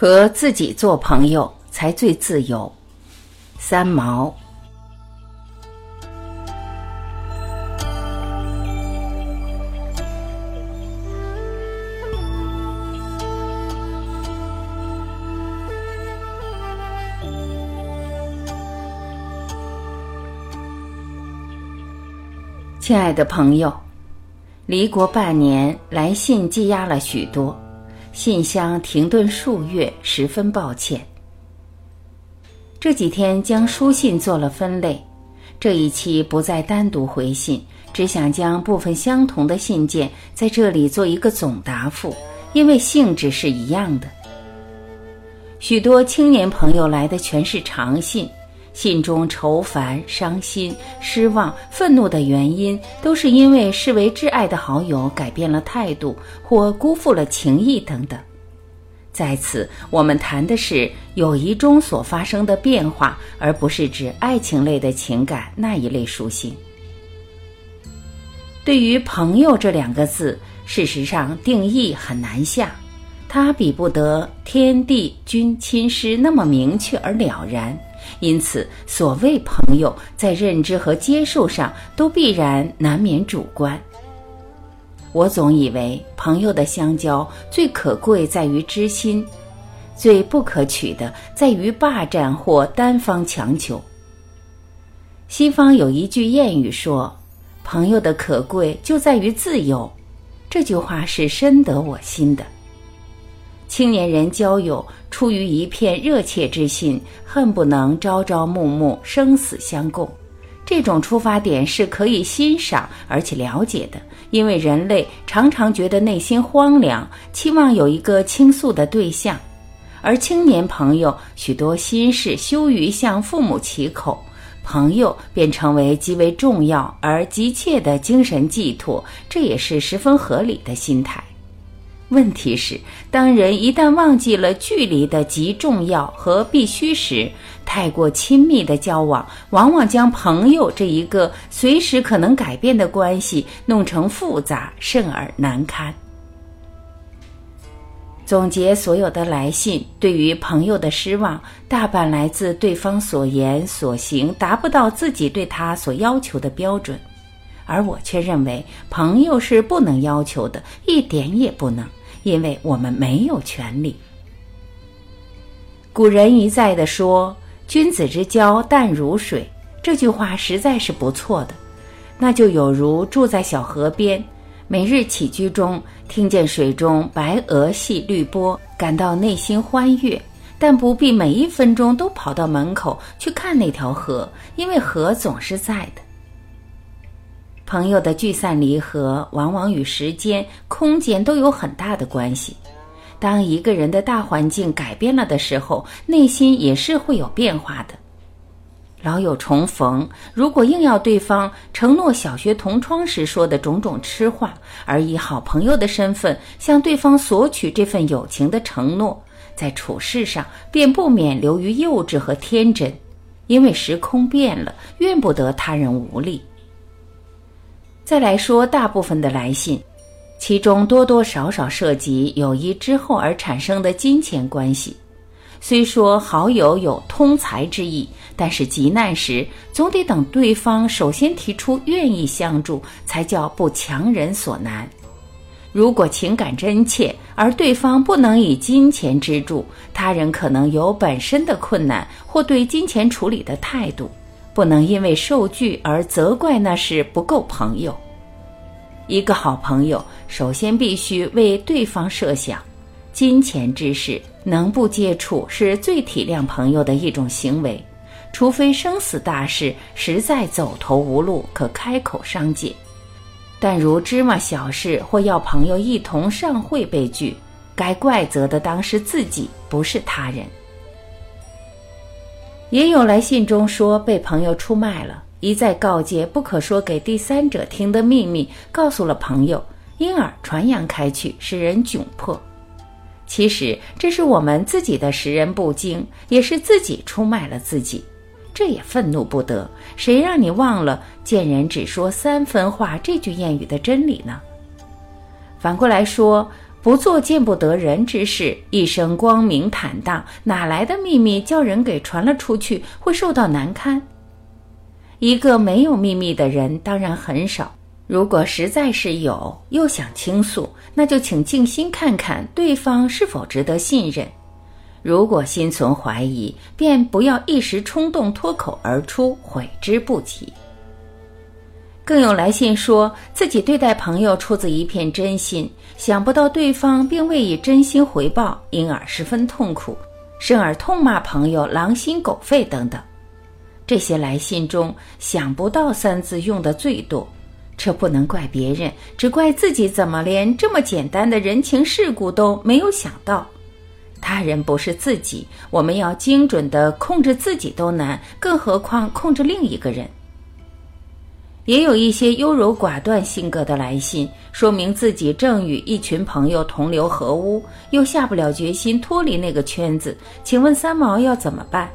和自己做朋友才最自由。三毛。亲爱的朋友，离国半年，来信积压了许多。信箱停顿数月，十分抱歉。这几天将书信做了分类，这一期不再单独回信，只想将部分相同的信件在这里做一个总答复，因为性质是一样的。许多青年朋友来的全是长信。信中愁烦、伤心、失望、愤怒的原因，都是因为视为挚爱的好友改变了态度，或辜负了情谊等等。在此，我们谈的是友谊中所发生的变化，而不是指爱情类的情感那一类书信。对于“朋友”这两个字，事实上定义很难下，它比不得天地君亲师那么明确而了然。因此，所谓朋友，在认知和接受上都必然难免主观。我总以为，朋友的相交最可贵在于知心，最不可取的在于霸占或单方强求。西方有一句谚语说：“朋友的可贵就在于自由。”这句话是深得我心的。青年人交友出于一片热切之心，恨不能朝朝暮暮、生死相共。这种出发点是可以欣赏而且了解的，因为人类常常觉得内心荒凉，期望有一个倾诉的对象。而青年朋友许多心事羞于向父母启口，朋友便成为极为重要而急切的精神寄托，这也是十分合理的心态。问题是，当人一旦忘记了距离的极重要和必须时，太过亲密的交往，往往将朋友这一个随时可能改变的关系弄成复杂甚而难堪。总结所有的来信，对于朋友的失望，大半来自对方所言所行达不到自己对他所要求的标准，而我却认为，朋友是不能要求的，一点也不能。因为我们没有权利。古人一再的说“君子之交淡如水”，这句话实在是不错的。那就有如住在小河边，每日起居中听见水中白鹅戏绿波，感到内心欢悦，但不必每一分钟都跑到门口去看那条河，因为河总是在的。朋友的聚散离合，往往与时间、空间都有很大的关系。当一个人的大环境改变了的时候，内心也是会有变化的。老友重逢，如果硬要对方承诺小学同窗时说的种种痴话，而以好朋友的身份向对方索取这份友情的承诺，在处事上便不免流于幼稚和天真，因为时空变了，怨不得他人无力。再来说大部分的来信，其中多多少少涉及友谊之后而产生的金钱关系。虽说好友有通财之意，但是急难时总得等对方首先提出愿意相助，才叫不强人所难。如果情感真切，而对方不能以金钱支助，他人可能有本身的困难或对金钱处理的态度。不能因为受拒而责怪那是不够朋友。一个好朋友首先必须为对方设想，金钱之事能不接触是最体谅朋友的一种行为，除非生死大事实在走投无路可开口商借。但如芝麻小事或要朋友一同上会被拒，该怪责的当是自己，不是他人。也有来信中说被朋友出卖了，一再告诫不可说给第三者听的秘密，告诉了朋友，因而传扬开去，使人窘迫。其实这是我们自己的识人不精，也是自己出卖了自己，这也愤怒不得。谁让你忘了“见人只说三分话”这句谚语的真理呢？反过来说，不做见不得人之事，一生光明坦荡，哪来的秘密叫人给传了出去，会受到难堪？一个没有秘密的人当然很少。如果实在是有，又想倾诉，那就请静心看看对方是否值得信任。如果心存怀疑，便不要一时冲动脱口而出，悔之不及。更有来信说自己对待朋友出自一片真心，想不到对方并未以真心回报，因而十分痛苦，甚而痛骂朋友狼心狗肺等等。这些来信中“想不到”三字用的最多，这不能怪别人，只怪自己怎么连这么简单的人情世故都没有想到。他人不是自己，我们要精准的控制自己都难，更何况控制另一个人。也有一些优柔寡断性格的来信，说明自己正与一群朋友同流合污，又下不了决心脱离那个圈子。请问三毛要怎么办？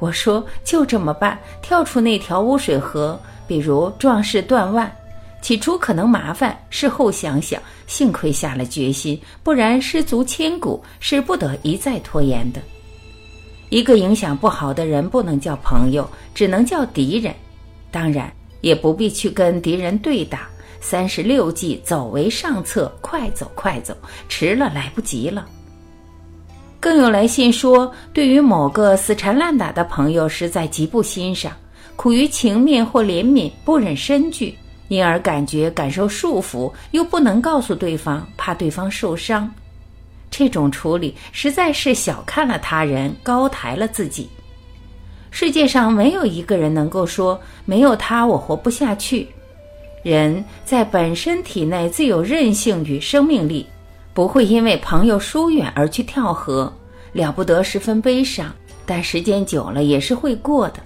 我说就这么办，跳出那条污水河，比如壮士断腕。起初可能麻烦，事后想想，幸亏下了决心，不然失足千古，是不得一再拖延的。一个影响不好的人，不能叫朋友，只能叫敌人。当然，也不必去跟敌人对打。三十六计，走为上策，快走快走，迟了来不及了。更有来信说，对于某个死缠烂打的朋友，实在极不欣赏，苦于情面或怜悯，不忍深聚。因而感觉感受束缚，又不能告诉对方，怕对方受伤，这种处理实在是小看了他人，高抬了自己。世界上没有一个人能够说没有他我活不下去。人在本身体内自有韧性与生命力，不会因为朋友疏远而去跳河，了不得，十分悲伤，但时间久了也是会过的。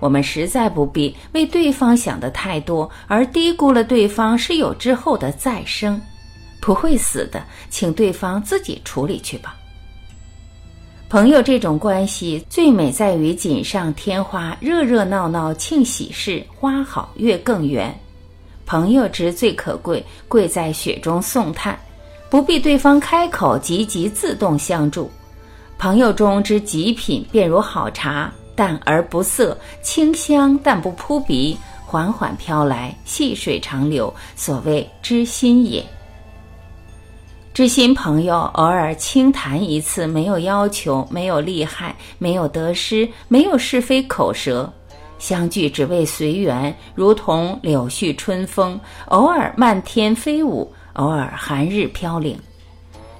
我们实在不必为对方想的太多，而低估了对方是有之后的再生，不会死的，请对方自己处理去吧。朋友这种关系最美在于锦上添花，热热闹闹庆喜事，花好月更圆。朋友之最可贵，贵在雪中送炭，不必对方开口，积极自动相助。朋友中之极品，便如好茶。淡而不涩，清香但不扑鼻，缓缓飘来，细水长流，所谓知心也。知心朋友偶尔轻谈一次，没有要求，没有利害，没有得失，没有是非口舌，相聚只为随缘，如同柳絮春风，偶尔漫天飞舞，偶尔寒日飘零。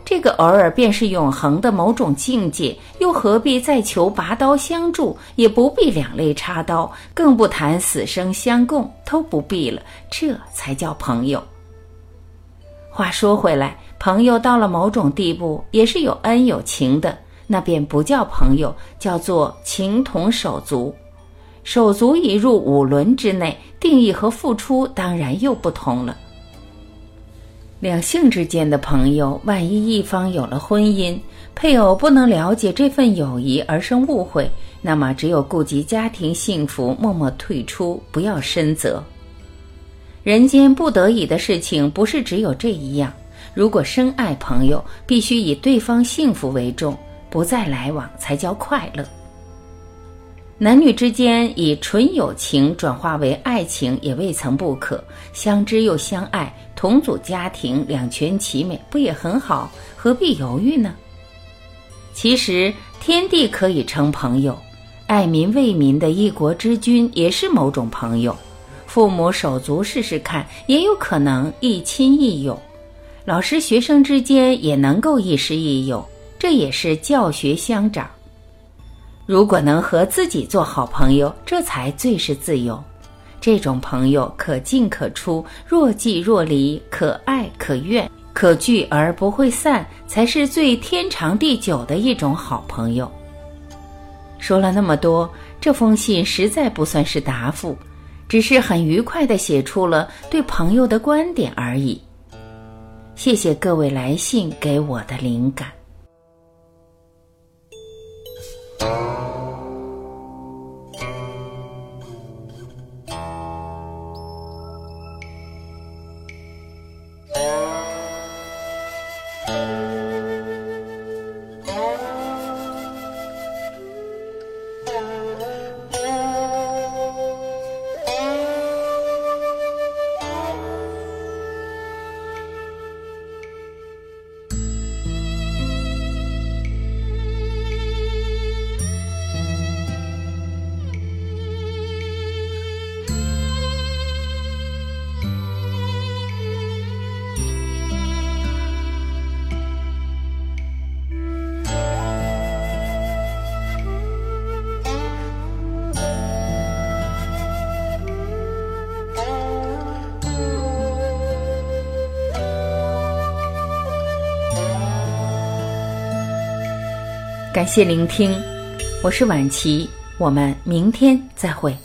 这个偶尔便是永恒的某种境界，又何必再求拔刀相助？也不必两肋插刀，更不谈死生相共，都不必了。这才叫朋友。话说回来，朋友到了某种地步，也是有恩有情的，那便不叫朋友，叫做情同手足。手足已入五伦之内，定义和付出当然又不同了。两性之间的朋友，万一一方有了婚姻，配偶不能了解这份友谊而生误会，那么只有顾及家庭幸福，默默退出，不要深责。人间不得已的事情，不是只有这一样。如果深爱朋友，必须以对方幸福为重，不再来往才叫快乐。男女之间以纯友情转化为爱情，也未曾不可。相知又相爱。同组家庭，两全其美，不也很好？何必犹豫呢？其实天地可以成朋友，爱民为民的一国之君也是某种朋友。父母手足试试看，也有可能亦亲亦友。老师学生之间也能够亦师亦友，这也是教学相长。如果能和自己做好朋友，这才最是自由。这种朋友可进可出，若即若离，可爱可怨，可聚而不会散，才是最天长地久的一种好朋友。说了那么多，这封信实在不算是答复，只是很愉快地写出了对朋友的观点而已。谢谢各位来信给我的灵感。感谢聆听，我是晚琪，我们明天再会。